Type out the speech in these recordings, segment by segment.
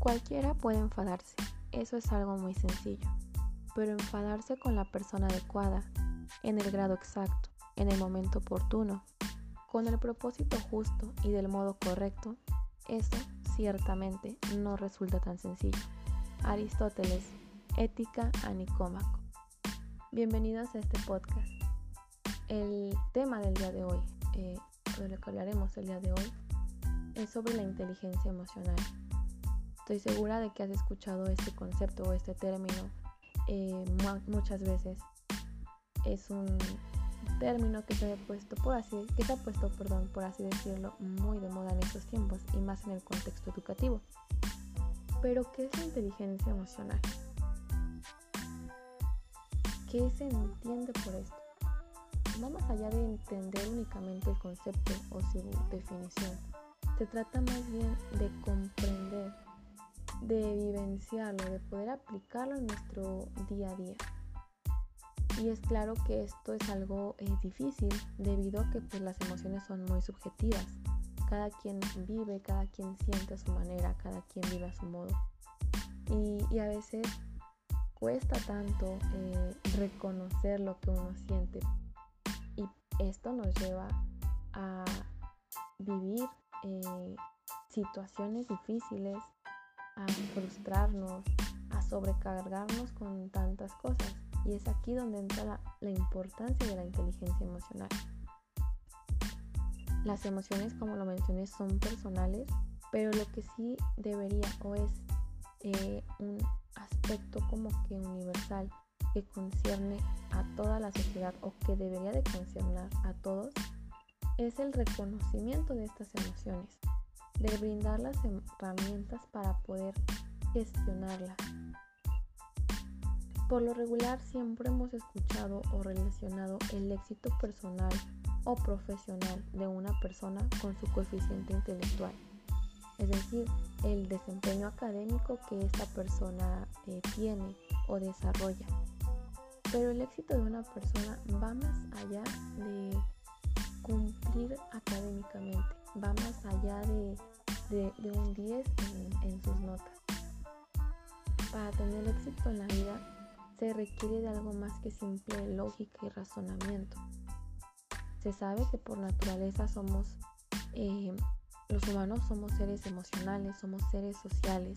Cualquiera puede enfadarse, eso es algo muy sencillo, pero enfadarse con la persona adecuada, en el grado exacto, en el momento oportuno, con el propósito justo y del modo correcto, eso ciertamente no resulta tan sencillo. Aristóteles, Ética a Nicómaco. Bienvenidos a este podcast. El tema del día de hoy, eh, de lo que hablaremos el día de hoy, es sobre la inteligencia emocional. Estoy segura de que has escuchado este concepto o este término eh, muchas veces. Es un término que se ha puesto por así, que se puesto, perdón, por así decirlo, muy de moda en estos tiempos y más en el contexto educativo. Pero ¿qué es la inteligencia emocional? ¿Qué se entiende por esto? Va más allá de entender únicamente el concepto o su definición. Se trata más bien de comprender de vivenciarlo, de poder aplicarlo en nuestro día a día. Y es claro que esto es algo eh, difícil debido a que pues, las emociones son muy subjetivas. Cada quien vive, cada quien siente a su manera, cada quien vive a su modo. Y, a veces cuesta tanto eh, reconocer lo que uno siente. Y esto nos lleva a vivir eh, situaciones difíciles, a frustrarnos, a sobrecargarnos con tantas cosas. Y es aquí donde entra la, importancia de la inteligencia emocional. Las emociones, como lo mencioné, son personales, pero lo que sí debería o es eh, un aspecto como que universal que concierne a toda la sociedad o que debería de concernar a todos es el reconocimiento de estas emociones de brindar las herramientas para poder gestionarlas. Por lo regular siempre hemos escuchado o relacionado el éxito personal o profesional de una persona con su coeficiente intelectual, es decir, el desempeño académico que esta persona eh, tiene o desarrolla. Pero el éxito de una persona va más allá de cumplir académicamente, va más allá de de, un 10 en, sus notas. Para tener éxito en la vida se requiere de algo más que simple lógica y razonamiento. Se sabe que por naturaleza somos, eh, los humanos somos seres emocionales, somos seres sociales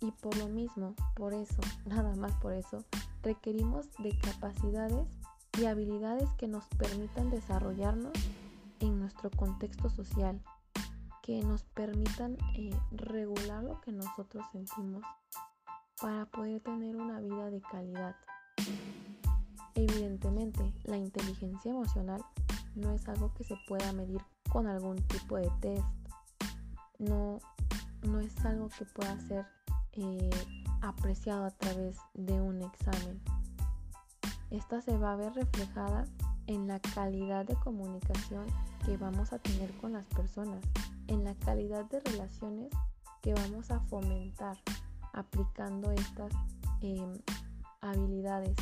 y por lo mismo, por eso, nada más por eso, requerimos de capacidades y habilidades que nos permitan desarrollarnos en nuestro contexto social que nos permitan eh, regular lo que nosotros sentimos para poder tener una vida de calidad. Evidentemente, la inteligencia emocional no es algo que se pueda medir con algún tipo de test. No, no es algo que pueda ser eh, apreciado a través de un examen. Esta se va a ver reflejada en la calidad de comunicación que vamos a tener con las personas en la calidad de relaciones que vamos a fomentar aplicando estas em, habilidades.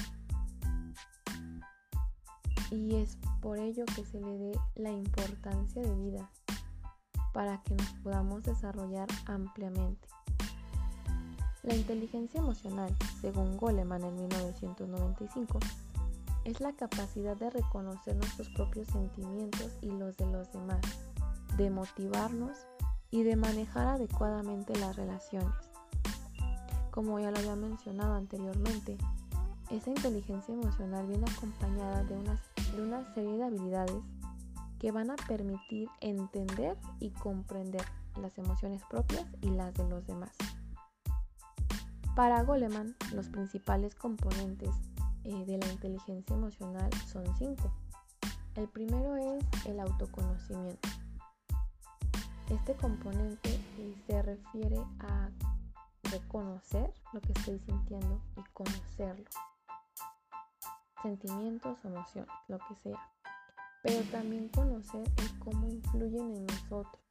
Y es por ello que se le dé la importancia de vida para que nos podamos desarrollar ampliamente. La inteligencia emocional, según Goleman en 1995, es la capacidad de reconocer nuestros propios sentimientos y los de los demás de motivarnos y de manejar adecuadamente las relaciones. Como ya lo había mencionado anteriormente, esa inteligencia emocional viene acompañada de una, de una serie de habilidades que van a permitir entender y comprender las emociones propias y las de los demás. Para Goleman, los principales componentes eh, de la inteligencia emocional son cinco. El primero es el autoconocimiento. Este componente eh, se refiere a reconocer lo que estoy sintiendo y conocerlo. Sentimientos, emociones, lo que sea. Pero también conocer el cómo influyen en nosotros.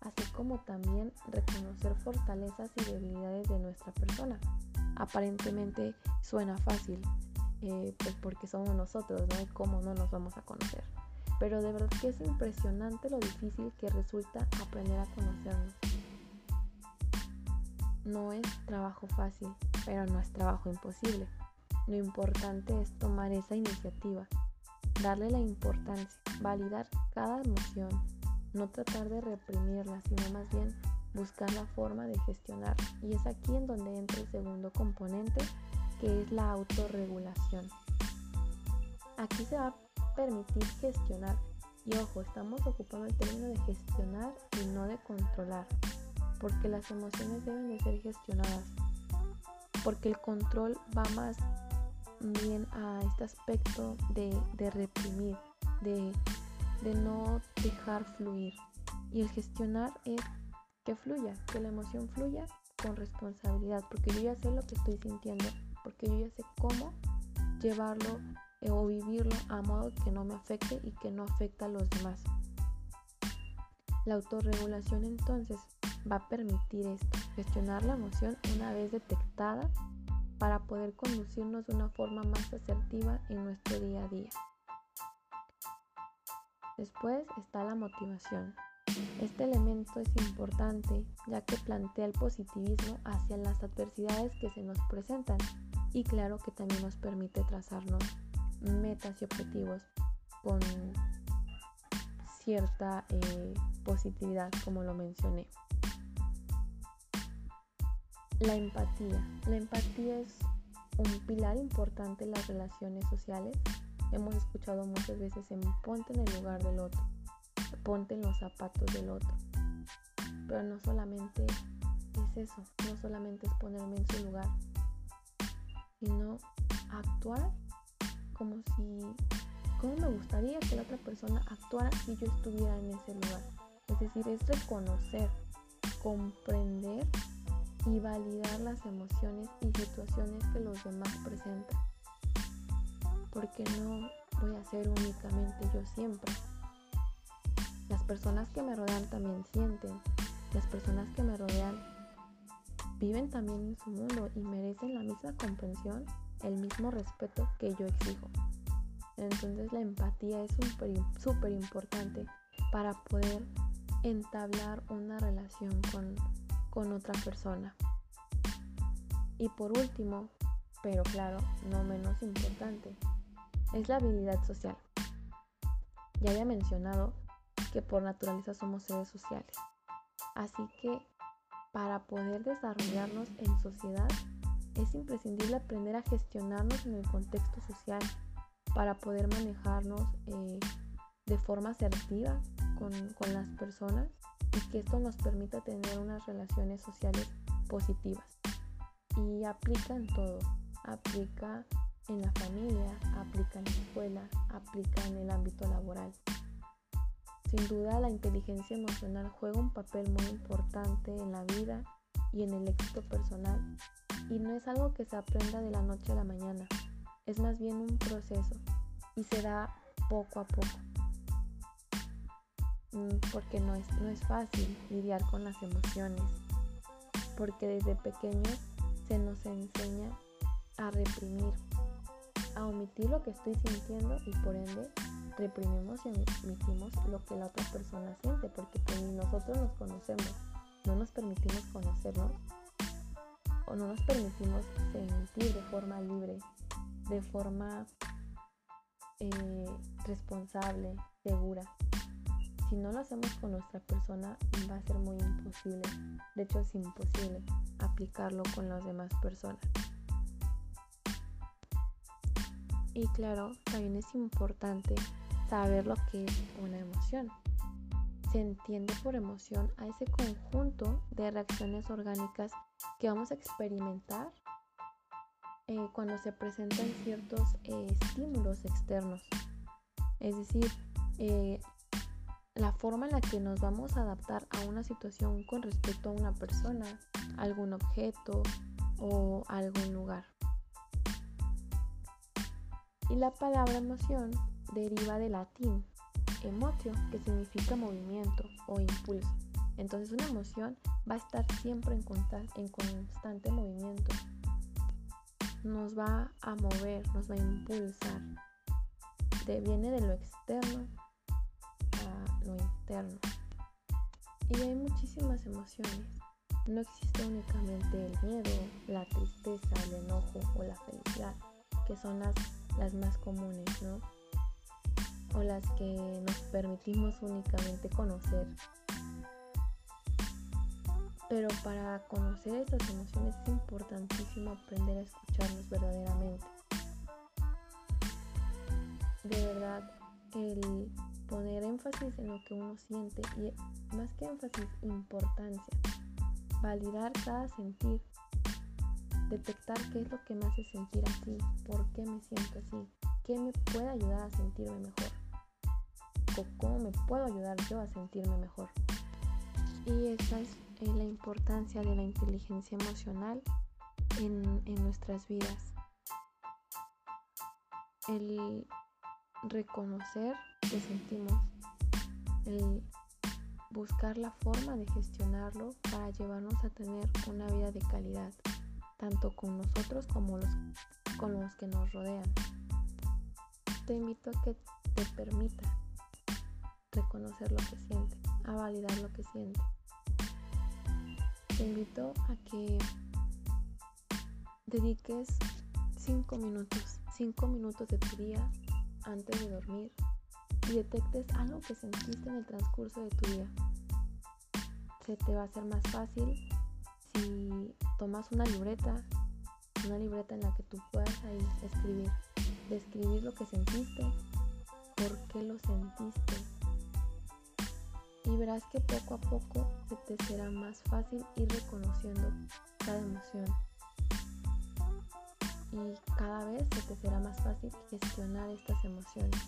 Así como también reconocer fortalezas y debilidades de nuestra persona. Aparentemente suena fácil, eh, pues porque somos nosotros, ¿no? Y cómo no nos vamos a conocer pero de verdad que es impresionante lo difícil que resulta aprender a conocernos. no es trabajo fácil, pero no es trabajo imposible. Lo importante es tomar esa iniciativa, darle la importancia, validar cada emoción, no tratar de reprimirla, sino más bien buscar la forma de gestionar. Y es aquí en donde entra el segundo componente, que es la autorregulación. Aquí se va permitir gestionar. Y ojo, estamos ocupando el término de gestionar y no de controlar, porque las emociones deben de ser gestionadas, porque el control va más bien a este aspecto de, reprimir, de, de no dejar fluir. Y el gestionar es que fluya, que la emoción fluya con responsabilidad, porque yo ya sé lo que estoy sintiendo, porque yo ya sé cómo llevarlo o vivirlo a modo que no me afecte y que no afecta a los demás. La autorregulación entonces va a permitir esto, gestionar la emoción una vez detectada para poder conducirnos de una forma más asertiva en nuestro día a día. Después está la motivación. Este elemento es importante ya que plantea el positivismo hacia las adversidades que se nos presentan y claro que también nos permite trazarnos metas y objetivos con cierta eh, positividad como lo mencioné. La empatía. La empatía es un pilar importante en las relaciones sociales. Hemos escuchado muchas veces en ponte en el lugar del otro, ponte en los zapatos del otro. Pero no solamente es eso, no solamente es ponerme en su lugar, sino actuar como si, como me gustaría que la otra persona actuara si yo estuviera en ese lugar. Es decir, es reconocer, comprender y validar las emociones y situaciones que los demás presentan. Porque no voy a ser únicamente yo siempre. Las personas que me rodean también sienten. Las personas que me rodean viven también en su mundo y merecen la misma comprensión, el mismo respeto que yo exijo. Entonces la empatía es súper importante para poder entablar una relación con con otra persona. Y por último, pero claro, no menos importante, es la habilidad social. Ya había mencionado que por naturaleza somos seres sociales. Así que para poder desarrollarnos en sociedad es imprescindible aprender a gestionarnos en el contexto social para poder manejarnos eh, de forma asertiva con, con las personas y que esto nos permita tener unas relaciones sociales positivas. Y aplica en todo, aplica en la familia, aplica en la escuela, aplica en el ámbito laboral. Sin duda la inteligencia emocional juega un papel muy importante en la vida y en el éxito personal y no es algo que se aprenda de la noche a la mañana, es más bien un proceso y se da poco a poco. Mm, porque no es, no es fácil lidiar con las emociones, porque desde pequeños se nos enseña a reprimir, a omitir lo que estoy sintiendo y por ende reprimimos y omitimos lo que la otra persona siente, porque nosotros nos conocemos, no nos permitimos conocernos o no nos permitimos sentir de forma libre, de forma eh, responsable, segura. Si no lo hacemos con nuestra persona, va a ser muy imposible. De hecho, es imposible aplicarlo con las demás personas. Y claro, también es importante saber lo que es una emoción. Se entiende por emoción a ese conjunto de reacciones orgánicas que vamos a experimentar eh, cuando se presentan ciertos eh, estímulos externos. Es decir, eh, la forma en la que nos vamos a adaptar a una situación con respecto a una persona, algún objeto o algún lugar. Y la palabra emoción deriva del latín emotio, que significa movimiento o impulso. Entonces una emoción va a estar siempre en, en constante movimiento. Nos va a mover, nos va a impulsar. viene de lo externo lo interno. Y hay muchísimas emociones. no existe únicamente el miedo, la tristeza, el enojo o la felicidad, que son las, las más comunes, ¿no? O las que nos permitimos únicamente conocer. Pero para conocer estas emociones es importantísimo aprender a escucharnos verdaderamente. De verdad, el poner énfasis en lo que uno siente y más que énfasis, importancia validar cada sentir, detectar qué es lo que me hace sentir así, por qué me siento así, qué me puede ayudar a sentirme mejor o cómo me puedo ayudar yo a sentirme mejor. Y esa es la importancia de la inteligencia emocional en, en nuestras vidas. El reconocer que sentimos, el buscar la forma de gestionarlo para llevarnos a tener una vida de calidad, tanto con nosotros como los, con los que nos rodean. Te invito a que te permita reconocer lo que siente, a validar lo que siente. Te invito a que dediques 5 minutos, 5 minutos de tu día antes de dormir y detectes algo que sentiste en el transcurso de tu día. Se te va a hacer más fácil si tomas una libreta, una libreta en la que tú puedas ahí escribir, describir lo que sentiste, por qué lo sentiste y verás que poco a poco se te será más fácil ir reconociendo cada emoción. Y cada vez se te será más fácil gestionar estas emociones.